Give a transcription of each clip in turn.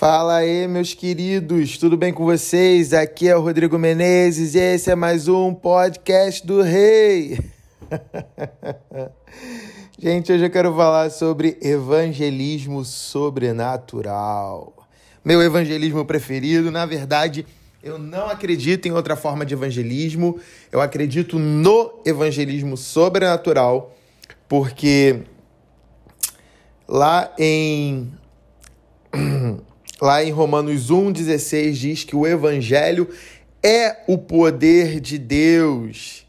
Fala aí, meus queridos, tudo bem com vocês? Aqui é o Rodrigo Menezes e esse é mais um podcast do Rei. Gente, hoje eu quero falar sobre evangelismo sobrenatural. Meu evangelismo preferido, na verdade, eu não acredito em outra forma de evangelismo, eu acredito no evangelismo sobrenatural, porque lá em lá em Romanos 1,16 diz que o Evangelho é o poder de Deus.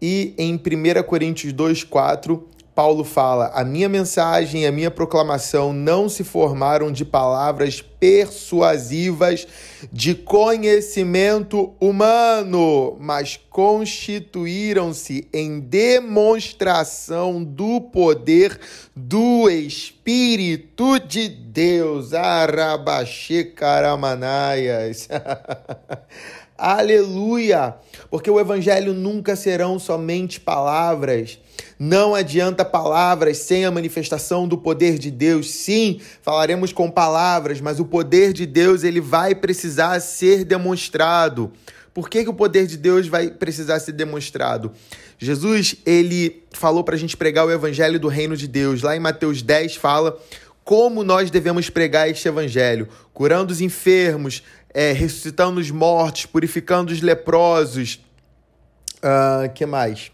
E em 1 Coríntios 2,4 Paulo fala: A minha mensagem e a minha proclamação não se formaram de palavras persuasivas de conhecimento humano, mas constituíram-se em demonstração do poder do Espírito de Deus. Arabaxê caramanaias. Aleluia! Porque o evangelho nunca serão somente palavras. Não adianta palavras sem a manifestação do poder de Deus. Sim, falaremos com palavras, mas o poder de Deus ele vai precisar ser demonstrado. Por que, que o poder de Deus vai precisar ser demonstrado? Jesus, ele falou para a gente pregar o evangelho do reino de Deus. Lá em Mateus 10 fala como nós devemos pregar este evangelho, curando os enfermos, é, ressuscitando os mortos, purificando os leprosos. Uh, que mais?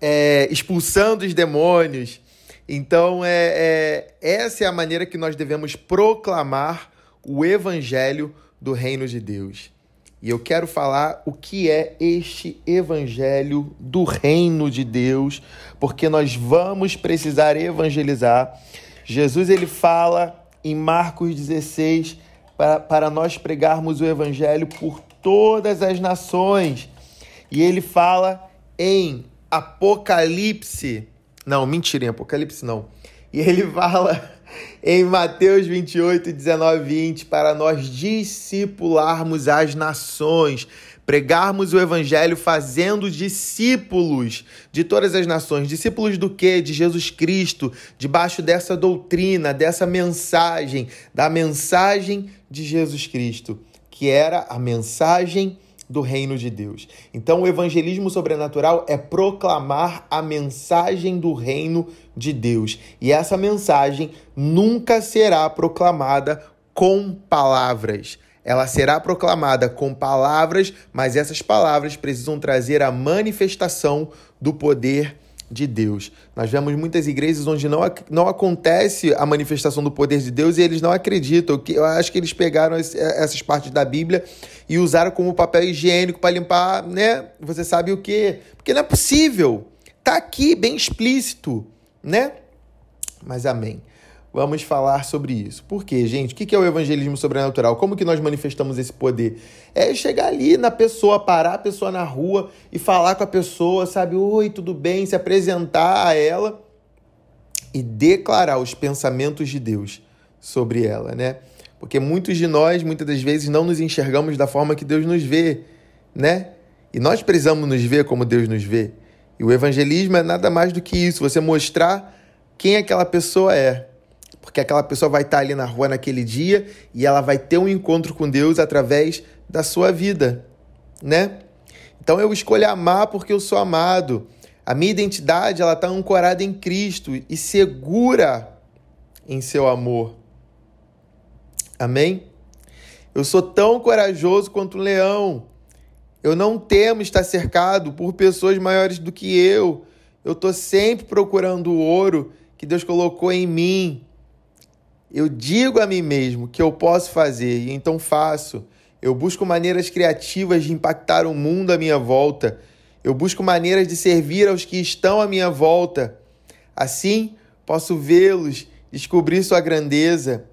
É, expulsando os demônios. Então, é, é, essa é a maneira que nós devemos proclamar o evangelho do reino de Deus. E eu quero falar o que é este evangelho do reino de Deus, porque nós vamos precisar evangelizar. Jesus ele fala em Marcos 16 para, para nós pregarmos o evangelho por todas as nações. E ele fala em Apocalipse. Não, mentira, em Apocalipse não. E ele fala em Mateus 28, 19 e 20 para nós discipularmos as nações pregarmos o evangelho fazendo discípulos de todas as nações. Discípulos do quê? De Jesus Cristo, debaixo dessa doutrina, dessa mensagem, da mensagem de Jesus Cristo, que era a mensagem do reino de Deus. Então, o evangelismo sobrenatural é proclamar a mensagem do reino de Deus. E essa mensagem nunca será proclamada com palavras ela será proclamada com palavras, mas essas palavras precisam trazer a manifestação do poder de Deus. Nós vemos muitas igrejas onde não, não acontece a manifestação do poder de Deus e eles não acreditam. Eu acho que eles pegaram essas partes da Bíblia e usaram como papel higiênico para limpar, né? Você sabe o quê? Porque não é possível. Tá aqui bem explícito, né? Mas amém vamos falar sobre isso. Por quê, gente? O que é o evangelismo sobrenatural? Como que nós manifestamos esse poder? É chegar ali na pessoa, parar a pessoa na rua e falar com a pessoa, sabe? Oi, tudo bem? Se apresentar a ela e declarar os pensamentos de Deus sobre ela, né? Porque muitos de nós, muitas das vezes, não nos enxergamos da forma que Deus nos vê, né? E nós precisamos nos ver como Deus nos vê. E o evangelismo é nada mais do que isso, você mostrar quem aquela pessoa é porque aquela pessoa vai estar ali na rua naquele dia e ela vai ter um encontro com Deus através da sua vida, né? Então eu escolho amar porque eu sou amado. A minha identidade ela está ancorada em Cristo e segura em seu amor. Amém? Eu sou tão corajoso quanto um leão. Eu não temo estar cercado por pessoas maiores do que eu. Eu estou sempre procurando o ouro que Deus colocou em mim. Eu digo a mim mesmo que eu posso fazer e então faço. Eu busco maneiras criativas de impactar o mundo à minha volta. Eu busco maneiras de servir aos que estão à minha volta. Assim, posso vê-los, descobrir sua grandeza.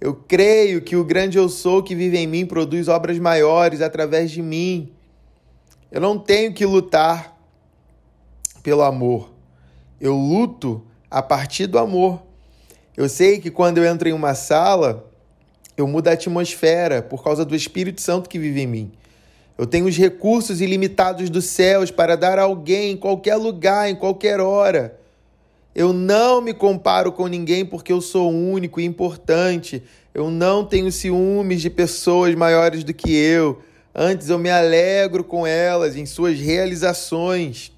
Eu creio que o grande eu sou que vive em mim produz obras maiores através de mim. Eu não tenho que lutar pelo amor. Eu luto a partir do amor. Eu sei que quando eu entro em uma sala, eu mudo a atmosfera por causa do Espírito Santo que vive em mim. Eu tenho os recursos ilimitados dos céus para dar a alguém em qualquer lugar, em qualquer hora. Eu não me comparo com ninguém porque eu sou único e importante. Eu não tenho ciúmes de pessoas maiores do que eu. Antes eu me alegro com elas em suas realizações.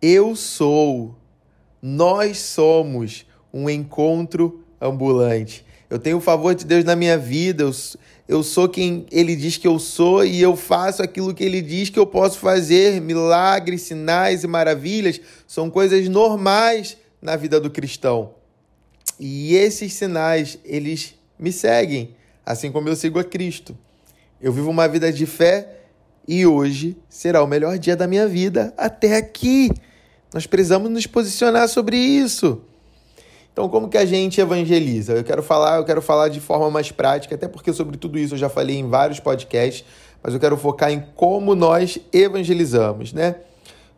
Eu sou, nós somos um encontro ambulante. Eu tenho o favor de Deus na minha vida, eu, eu sou quem Ele diz que eu sou e eu faço aquilo que Ele diz que eu posso fazer. Milagres, sinais e maravilhas são coisas normais na vida do cristão. E esses sinais, eles me seguem, assim como eu sigo a Cristo. Eu vivo uma vida de fé e hoje será o melhor dia da minha vida até aqui. Nós precisamos nos posicionar sobre isso. Então, como que a gente evangeliza? Eu quero falar, eu quero falar de forma mais prática, até porque sobre tudo isso eu já falei em vários podcasts, mas eu quero focar em como nós evangelizamos, né?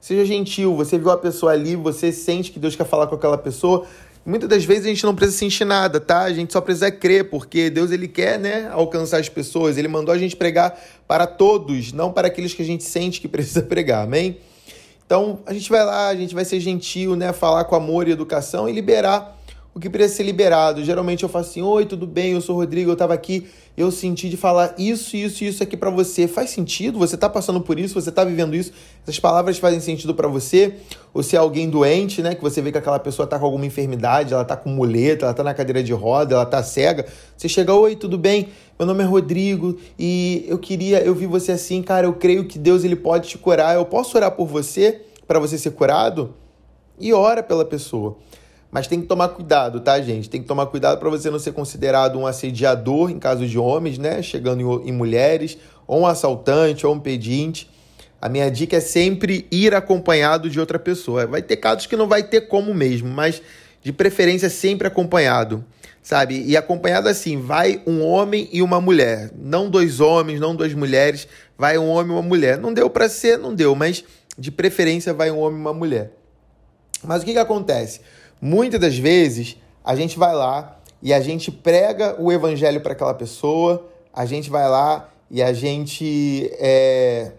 Seja gentil, você viu a pessoa ali, você sente que Deus quer falar com aquela pessoa. Muitas das vezes a gente não precisa sentir nada, tá? A gente só precisa crer, porque Deus ele quer, né, alcançar as pessoas. Ele mandou a gente pregar para todos, não para aqueles que a gente sente que precisa pregar. Amém? Então, a gente vai lá, a gente vai ser gentil, né? Falar com amor e educação e liberar o que precisa ser liberado. Geralmente eu faço assim: Oi, tudo bem? Eu sou o Rodrigo, eu estava aqui, eu senti de falar isso, isso, isso aqui para você. Faz sentido? Você está passando por isso? Você está vivendo isso? Essas palavras fazem sentido para você? Ou se é alguém doente, né? Que você vê que aquela pessoa está com alguma enfermidade, ela está com muleta, ela está na cadeira de roda, ela está cega. Você chega: Oi, tudo bem? Meu nome é Rodrigo e eu queria, eu vi você assim, cara. Eu creio que Deus ele pode te curar. Eu posso orar por você para você ser curado? E ora pela pessoa. Mas tem que tomar cuidado, tá, gente? Tem que tomar cuidado para você não ser considerado um assediador em caso de homens, né? Chegando em, mulheres, ou um assaltante, ou um pedinte. A minha dica é sempre ir acompanhado de outra pessoa. Vai ter casos que não vai ter como mesmo, mas de preferência sempre acompanhado, sabe? E acompanhado assim, vai um homem e uma mulher. Não dois homens, não duas mulheres, vai um homem e uma mulher. Não deu para ser, não deu, mas de preferência vai um homem e uma mulher. Mas o que, que acontece? Muitas das vezes a gente vai lá e a gente prega o evangelho para aquela pessoa, a gente vai lá e a gente é,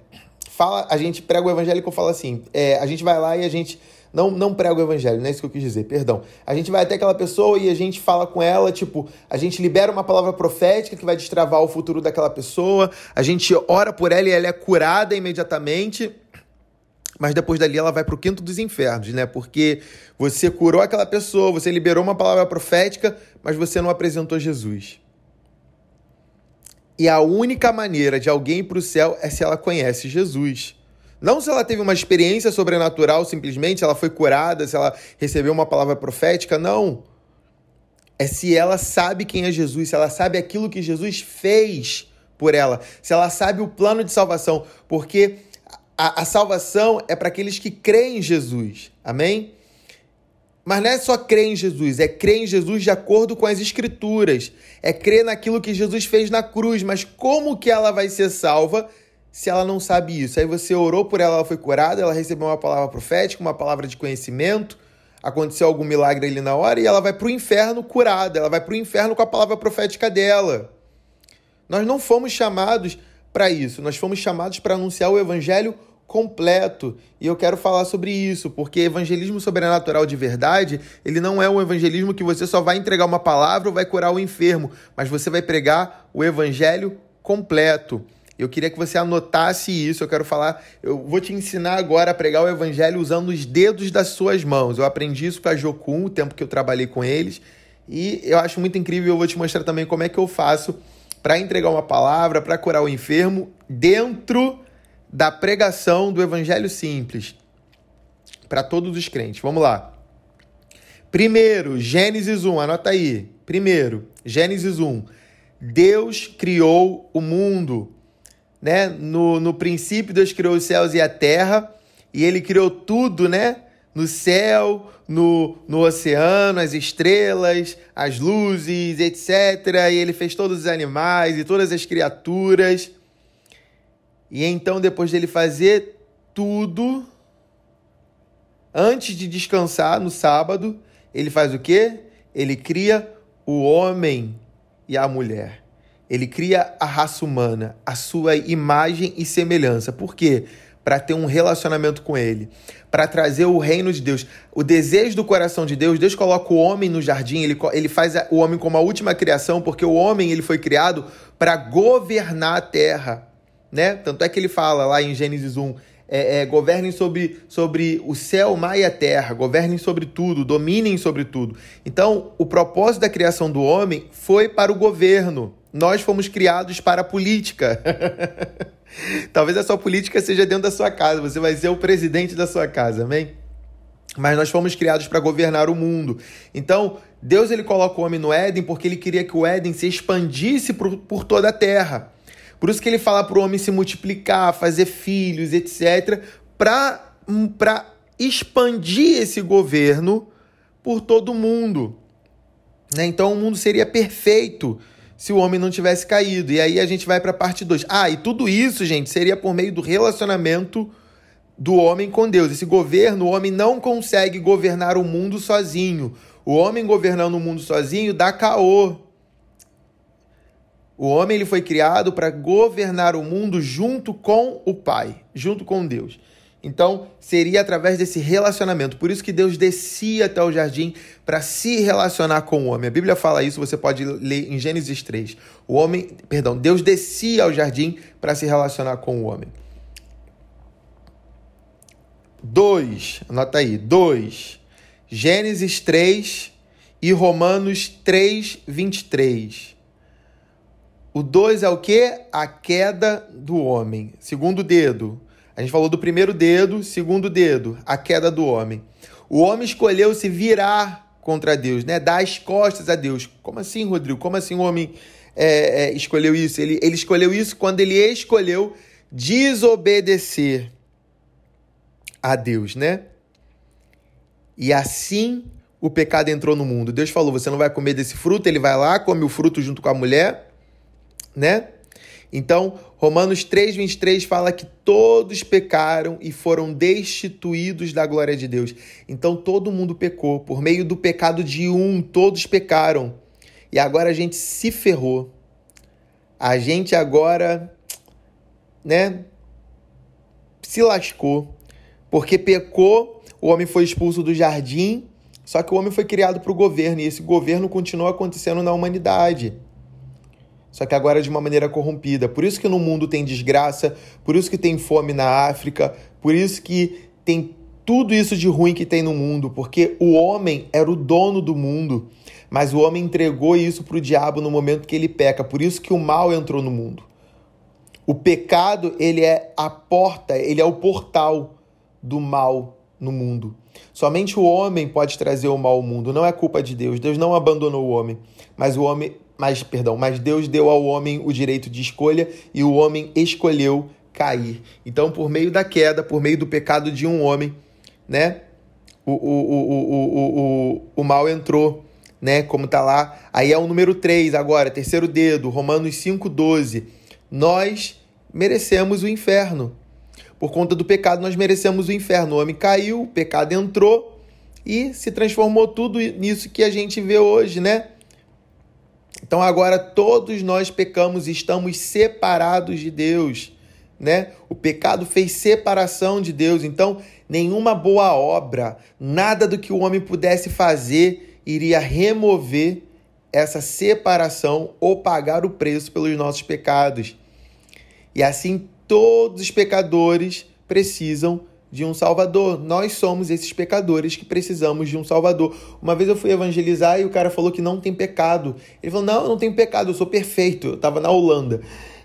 fala, a gente prega o evangelho eu falo assim, é, a gente vai lá e a gente não, não prega o evangelho, não é isso que eu quis dizer, perdão. A gente vai até aquela pessoa e a gente fala com ela, tipo, a gente libera uma palavra profética que vai destravar o futuro daquela pessoa, a gente ora por ela e ela é curada imediatamente mas depois dali ela vai para o quinto dos infernos, né? Porque você curou aquela pessoa, você liberou uma palavra profética, mas você não apresentou Jesus. E a única maneira de alguém ir para o céu é se ela conhece Jesus. Não se ela teve uma experiência sobrenatural, simplesmente, se ela foi curada, se ela recebeu uma palavra profética, não. É se ela sabe quem é Jesus, se ela sabe aquilo que Jesus fez por ela, se ela sabe o plano de salvação, porque a, a salvação é para aqueles que creem em Jesus. Amém? Mas não é só crer em Jesus, é crer em Jesus de acordo com as Escrituras. É crer naquilo que Jesus fez na cruz. Mas como que ela vai ser salva se ela não sabe isso? Aí você orou por ela, ela foi curada, ela recebeu uma palavra profética, uma palavra de conhecimento, aconteceu algum milagre ali na hora e ela vai para o inferno curada, ela vai para o inferno com a palavra profética dela. Nós não fomos chamados para isso, nós fomos chamados para anunciar o evangelho completo. E eu quero falar sobre isso, porque evangelismo sobrenatural de verdade, ele não é um evangelismo que você só vai entregar uma palavra ou vai curar o enfermo, mas você vai pregar o evangelho completo. Eu queria que você anotasse isso. Eu quero falar, eu vou te ensinar agora a pregar o evangelho usando os dedos das suas mãos. Eu aprendi isso com a Jocum, o tempo que eu trabalhei com eles, e eu acho muito incrível. Eu vou te mostrar também como é que eu faço para entregar uma palavra, para curar o enfermo dentro da pregação do evangelho simples para todos os crentes. Vamos lá. Primeiro, Gênesis 1, anota aí. Primeiro, Gênesis 1. Deus criou o mundo. Né? No, no princípio, Deus criou os céus e a terra, e ele criou tudo, né? No céu, no, no oceano, as estrelas, as luzes, etc. E ele fez todos os animais e todas as criaturas. E então, depois dele fazer tudo, antes de descansar no sábado, ele faz o quê? Ele cria o homem e a mulher. Ele cria a raça humana, a sua imagem e semelhança. Por quê? para ter um relacionamento com Ele, para trazer o reino de Deus. O desejo do coração de Deus, Deus coloca o homem no jardim, ele, ele faz o homem como a última criação, porque o homem ele foi criado para governar a terra. Né? Tanto é que ele fala lá em Gênesis 1, é, é, governem sobre, sobre o céu, o mar e a terra, governem sobre tudo, dominem sobre tudo. Então, o propósito da criação do homem foi para o governo. Nós fomos criados para a política. Talvez a sua política seja dentro da sua casa, você vai ser o presidente da sua casa, amém? Mas nós fomos criados para governar o mundo. Então, Deus ele coloca o homem no Éden porque ele queria que o Éden se expandisse por, por toda a terra. Por isso que ele fala para o homem se multiplicar, fazer filhos, etc., para expandir esse governo por todo o mundo. Né? Então o mundo seria perfeito se o homem não tivesse caído. E aí a gente vai para a parte 2. Ah, e tudo isso, gente, seria por meio do relacionamento do homem com Deus. Esse governo, o homem não consegue governar o mundo sozinho. O homem governando o mundo sozinho dá caô. O homem ele foi criado para governar o mundo junto com o Pai, junto com Deus. Então, seria através desse relacionamento. Por isso que Deus descia até o jardim para se relacionar com o homem. A Bíblia fala isso, você pode ler em Gênesis 3. O homem, perdão, Deus descia ao jardim para se relacionar com o homem. 2, anota aí, 2. Gênesis 3 e Romanos 3, 23. O 2 é o que? A queda do homem. Segundo dedo. A gente falou do primeiro dedo, segundo dedo, a queda do homem. O homem escolheu se virar contra Deus, né? Dar as costas a Deus. Como assim, Rodrigo? Como assim o homem é, é, escolheu isso? Ele, ele escolheu isso quando ele escolheu desobedecer a Deus, né? E assim o pecado entrou no mundo. Deus falou: você não vai comer desse fruto. Ele vai lá, come o fruto junto com a mulher né? Então, Romanos 3:23 fala que todos pecaram e foram destituídos da glória de Deus. Então, todo mundo pecou. Por meio do pecado de um, todos pecaram. E agora a gente se ferrou. A gente agora, né, se lascou. Porque pecou, o homem foi expulso do jardim, só que o homem foi criado para o governo e esse governo continua acontecendo na humanidade só que agora de uma maneira corrompida. Por isso que no mundo tem desgraça, por isso que tem fome na África, por isso que tem tudo isso de ruim que tem no mundo, porque o homem era o dono do mundo, mas o homem entregou isso para o diabo no momento que ele peca. Por isso que o mal entrou no mundo. O pecado, ele é a porta, ele é o portal do mal no mundo. Somente o homem pode trazer o mal ao mundo, não é culpa de Deus. Deus não abandonou o homem, mas o homem mas perdão, mas Deus deu ao homem o direito de escolha e o homem escolheu cair. Então, por meio da queda, por meio do pecado de um homem, né? O, o, o, o, o, o mal entrou, né? Como tá lá. Aí é o número 3 agora, terceiro dedo, Romanos 5,12. Nós merecemos o inferno. Por conta do pecado, nós merecemos o inferno. O homem caiu, o pecado entrou e se transformou tudo nisso que a gente vê hoje, né? Então agora todos nós pecamos e estamos separados de Deus, né? O pecado fez separação de Deus. Então, nenhuma boa obra, nada do que o homem pudesse fazer iria remover essa separação ou pagar o preço pelos nossos pecados. E assim todos os pecadores precisam de um Salvador. Nós somos esses pecadores que precisamos de um Salvador. Uma vez eu fui evangelizar e o cara falou que não tem pecado. Ele falou: Não, eu não tenho pecado, eu sou perfeito. Eu estava na Holanda.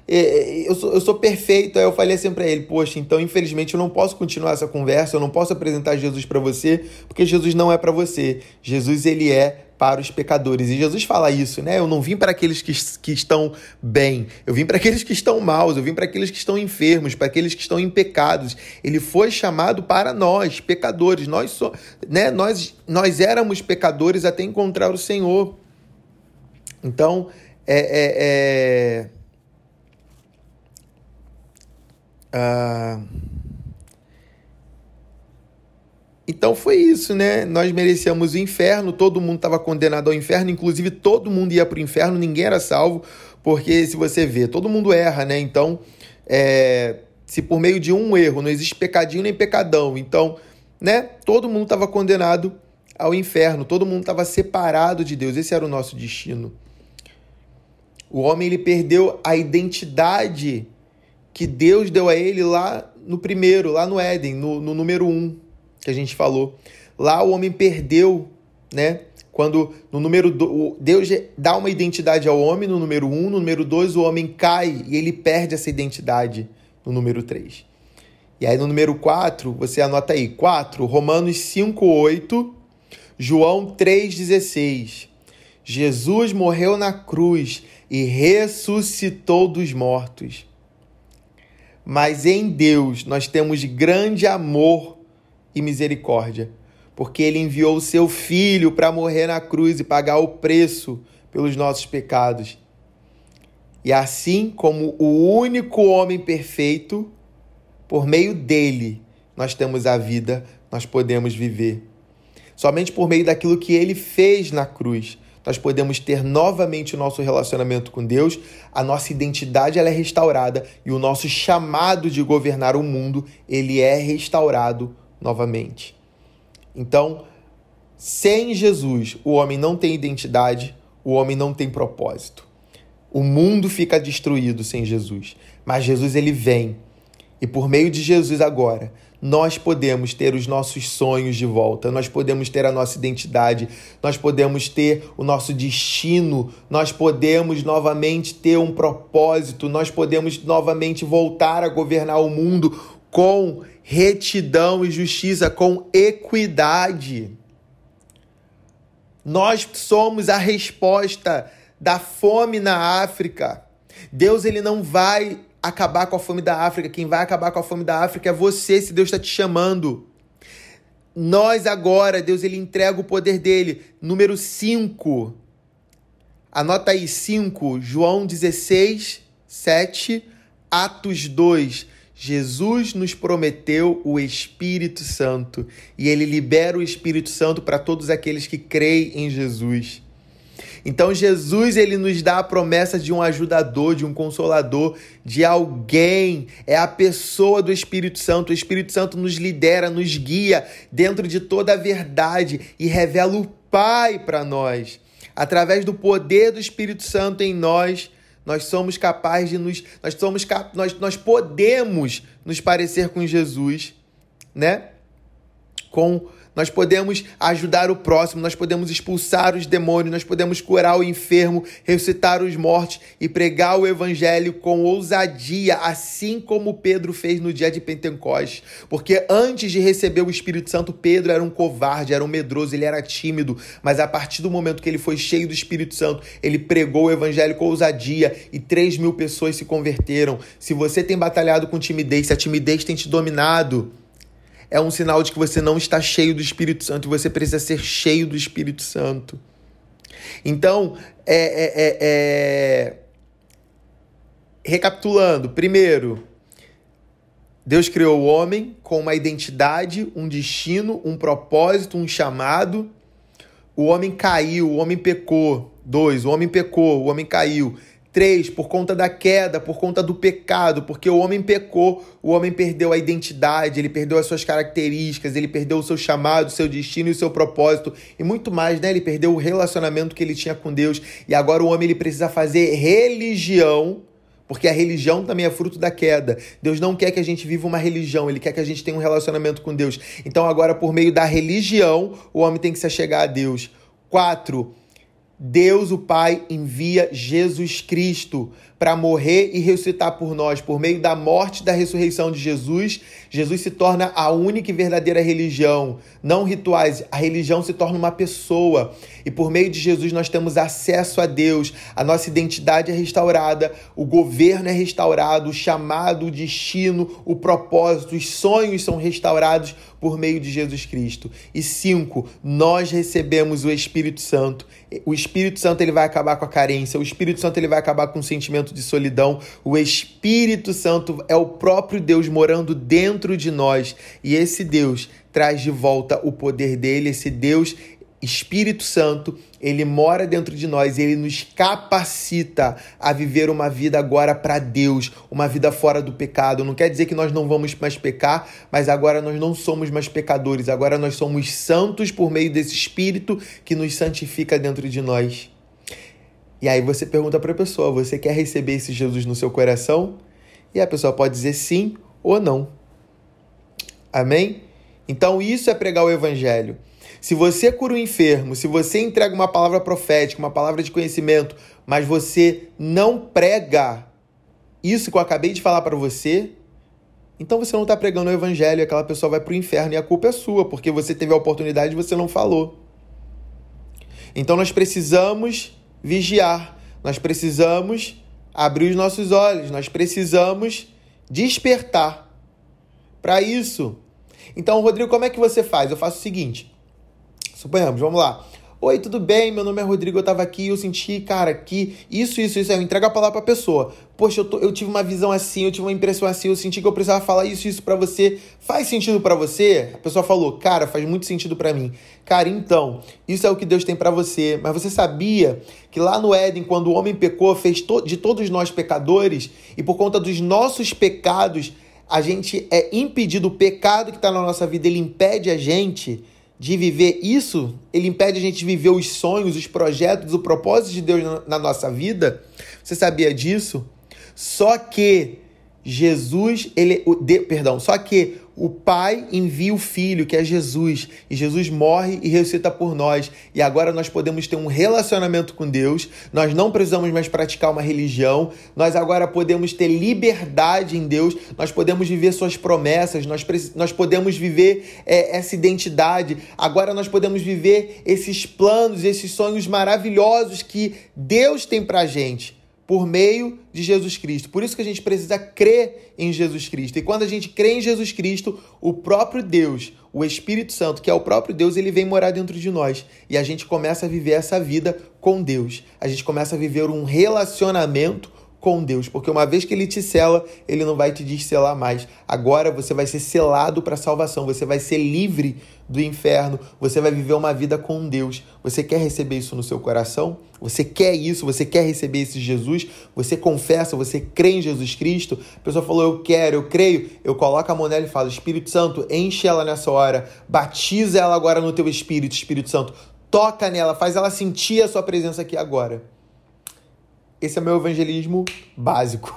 Eu sou, eu sou perfeito. Aí eu falei assim para ele: Poxa, então infelizmente eu não posso continuar essa conversa, eu não posso apresentar Jesus para você, porque Jesus não é para você. Jesus, ele é para os pecadores. E Jesus fala isso, né? Eu não vim para aqueles que, que estão bem, eu vim para aqueles que estão maus, eu vim para aqueles que estão enfermos, para aqueles que estão em pecados. Ele foi chamado para nós, pecadores. Nós, so, né? nós, nós éramos pecadores até encontrar o Senhor. Então, é. é, é... Ah... Então foi isso, né? Nós merecíamos o inferno, todo mundo estava condenado ao inferno, inclusive todo mundo ia para o inferno, ninguém era salvo, porque se você vê, todo mundo erra, né? Então, é, Se por meio de um erro não existe pecadinho nem pecadão, então, né? Todo mundo estava condenado ao inferno, todo mundo estava separado de Deus. Esse era o nosso destino. O homem ele perdeu a identidade que Deus deu a ele lá no primeiro, lá no Éden, no, no número um que a gente falou. Lá o homem perdeu, né? Quando no número do, Deus dá uma identidade ao homem no número um, no número dois o homem cai e ele perde essa identidade no número três. E aí no número 4, você anota aí, 4, Romanos 5, 8, João 3,16. Jesus morreu na cruz e ressuscitou dos mortos. Mas em Deus nós temos grande amor e misericórdia, porque ele enviou o seu filho para morrer na cruz e pagar o preço pelos nossos pecados. E assim como o único homem perfeito, por meio dele nós temos a vida, nós podemos viver. Somente por meio daquilo que ele fez na cruz, nós podemos ter novamente o nosso relacionamento com Deus, a nossa identidade ela é restaurada e o nosso chamado de governar o mundo, ele é restaurado novamente. Então, sem Jesus, o homem não tem identidade, o homem não tem propósito. O mundo fica destruído sem Jesus, mas Jesus ele vem. E por meio de Jesus agora, nós podemos ter os nossos sonhos de volta, nós podemos ter a nossa identidade, nós podemos ter o nosso destino, nós podemos novamente ter um propósito, nós podemos novamente voltar a governar o mundo com retidão e justiça, com equidade. Nós somos a resposta da fome na África. Deus ele não vai acabar com a fome da África. Quem vai acabar com a fome da África é você, se Deus está te chamando. Nós agora, Deus ele entrega o poder dele. Número 5. Anota aí 5, João 16, 7, Atos 2. Jesus nos prometeu o Espírito Santo e ele libera o Espírito Santo para todos aqueles que creem em Jesus. Então Jesus ele nos dá a promessa de um ajudador, de um consolador, de alguém. É a pessoa do Espírito Santo. O Espírito Santo nos lidera, nos guia dentro de toda a verdade e revela o Pai para nós. Através do poder do Espírito Santo em nós, nós somos capazes de nos nós somos nós, nós podemos nos parecer com Jesus, né? Com nós podemos ajudar o próximo, nós podemos expulsar os demônios, nós podemos curar o enfermo, ressuscitar os mortos e pregar o evangelho com ousadia, assim como Pedro fez no dia de Pentecostes. Porque antes de receber o Espírito Santo, Pedro era um covarde, era um medroso, ele era tímido, mas a partir do momento que ele foi cheio do Espírito Santo, ele pregou o evangelho com ousadia e 3 mil pessoas se converteram. Se você tem batalhado com timidez, se a timidez tem te dominado, é um sinal de que você não está cheio do Espírito Santo e você precisa ser cheio do Espírito Santo. Então, é, é, é, é... recapitulando, primeiro, Deus criou o homem com uma identidade, um destino, um propósito, um chamado. O homem caiu, o homem pecou. Dois, o homem pecou, o homem caiu. Três, por conta da queda, por conta do pecado, porque o homem pecou, o homem perdeu a identidade, ele perdeu as suas características, ele perdeu o seu chamado, o seu destino e o seu propósito e muito mais, né? Ele perdeu o relacionamento que ele tinha com Deus e agora o homem ele precisa fazer religião. Porque a religião também é fruto da queda. Deus não quer que a gente viva uma religião, Ele quer que a gente tenha um relacionamento com Deus. Então, agora, por meio da religião, o homem tem que se achegar a Deus. Quatro, Deus, o Pai, envia Jesus Cristo para morrer e ressuscitar por nós. Por meio da morte e da ressurreição de Jesus, Jesus se torna a única e verdadeira religião. Não rituais, a religião se torna uma pessoa. E por meio de Jesus nós temos acesso a Deus, a nossa identidade é restaurada, o governo é restaurado, o chamado, o destino, o propósito, os sonhos são restaurados por meio de Jesus Cristo. E cinco, nós recebemos o Espírito Santo. O Espírito Santo ele vai acabar com a carência, o Espírito Santo ele vai acabar com o sentimento de solidão. O Espírito Santo é o próprio Deus morando dentro de nós, e esse Deus traz de volta o poder dele, esse Deus Espírito Santo, ele mora dentro de nós, ele nos capacita a viver uma vida agora para Deus, uma vida fora do pecado. Não quer dizer que nós não vamos mais pecar, mas agora nós não somos mais pecadores, agora nós somos santos por meio desse Espírito que nos santifica dentro de nós. E aí você pergunta para a pessoa: você quer receber esse Jesus no seu coração? E a pessoa pode dizer sim ou não. Amém? Então isso é pregar o evangelho. Se você cura o enfermo, se você entrega uma palavra profética, uma palavra de conhecimento, mas você não prega isso que eu acabei de falar para você, então você não está pregando o evangelho, aquela pessoa vai para o inferno e a culpa é sua, porque você teve a oportunidade e você não falou. Então nós precisamos vigiar, nós precisamos abrir os nossos olhos, nós precisamos despertar. Para isso, então, Rodrigo, como é que você faz? Eu faço o seguinte: suponhamos, vamos lá. Oi, tudo bem? Meu nome é Rodrigo, eu tava aqui, eu senti, cara, que isso, isso, isso. Aí eu entrego a palavra pra pessoa. Poxa, eu, tô, eu tive uma visão assim, eu tive uma impressão assim, eu senti que eu precisava falar isso, isso para você. Faz sentido para você? A pessoa falou, cara, faz muito sentido para mim. Cara, então, isso é o que Deus tem para você. Mas você sabia que lá no Éden, quando o homem pecou, fez to de todos nós pecadores, e por conta dos nossos pecados, a gente é impedido, o pecado que está na nossa vida, ele impede a gente de viver isso, ele impede a gente de viver os sonhos, os projetos, o propósito de Deus na, nossa vida. Você sabia disso? Só que Jesus, ele, o, de, perdão, só que o Pai envia o Filho, que é Jesus, e Jesus morre e ressuscita por nós. E agora nós podemos ter um relacionamento com Deus, nós não precisamos mais praticar uma religião, nós agora podemos ter liberdade em Deus, nós podemos viver Suas promessas, nós, nós podemos viver é, essa identidade, agora nós podemos viver esses planos, esses sonhos maravilhosos que Deus tem pra gente por meio de Jesus Cristo. Por isso que a gente precisa crer em Jesus Cristo. E quando a gente crê em Jesus Cristo, o próprio Deus, o Espírito Santo, que é o próprio Deus, ele vem morar dentro de nós. E a gente começa a viver essa vida com Deus. A gente começa a viver um relacionamento com Deus, porque uma vez que ele te sela, ele não vai te descelar mais. Agora você vai ser selado para a salvação, você vai ser livre do inferno, você vai viver uma vida com Deus. Você quer receber isso no seu coração? Você quer isso? Você quer receber esse Jesus? Você confessa, você crê em Jesus Cristo? A pessoa falou: Eu quero, eu creio. Eu coloco a mão nela e falo: Espírito Santo, enche ela nessa hora, batiza ela agora no teu espírito, Espírito Santo. Toca nela, faz ela sentir a sua presença aqui agora. Esse é meu evangelismo básico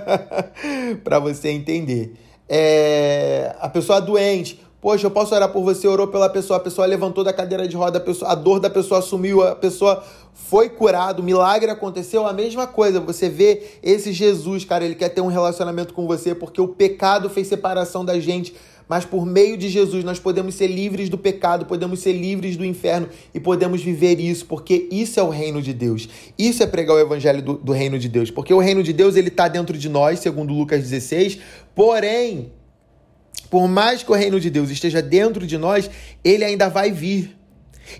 para você entender. É, a pessoa doente, poxa, eu posso orar por você, orou pela pessoa, a pessoa levantou da cadeira de roda, a, pessoa, a dor da pessoa sumiu, a pessoa foi curada, o milagre aconteceu, a mesma coisa. Você vê esse Jesus, cara, ele quer ter um relacionamento com você porque o pecado fez separação da gente mas por meio de Jesus nós podemos ser livres do pecado, podemos ser livres do inferno e podemos viver isso, porque isso é o reino de Deus. Isso é pregar o evangelho do, do reino de Deus, porque o reino de Deus ele está dentro de nós, segundo Lucas 16, porém, por mais que o reino de Deus esteja dentro de nós, ele ainda vai vir.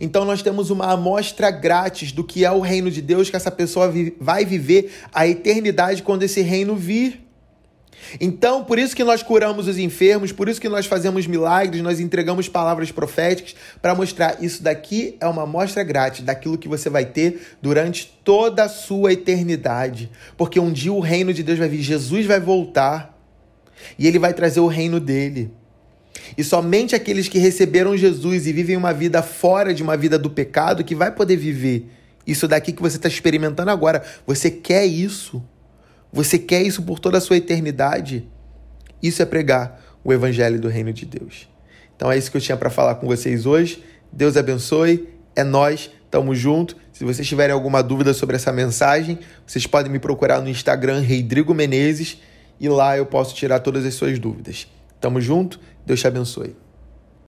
Então nós temos uma amostra grátis do que é o reino de Deus, que essa pessoa vai viver a eternidade quando esse reino vir. Então, por isso que nós curamos os enfermos, por isso que nós fazemos milagres, nós entregamos palavras proféticas para mostrar isso daqui é uma amostra grátis daquilo que você vai ter durante toda a sua eternidade. Porque um dia o reino de Deus vai vir, Jesus vai voltar e ele vai trazer o reino dele. E somente aqueles que receberam Jesus e vivem uma vida fora de uma vida do pecado que vai poder viver isso daqui que você está experimentando agora. Você quer isso? Você quer isso por toda a sua eternidade? Isso é pregar o evangelho do reino de Deus. Então é isso que eu tinha para falar com vocês hoje. Deus abençoe. É nós, tamo junto. Se vocês tiverem alguma dúvida sobre essa mensagem, vocês podem me procurar no Instagram Rodrigo Menezes e lá eu posso tirar todas as suas dúvidas. Tamo junto. Deus te abençoe.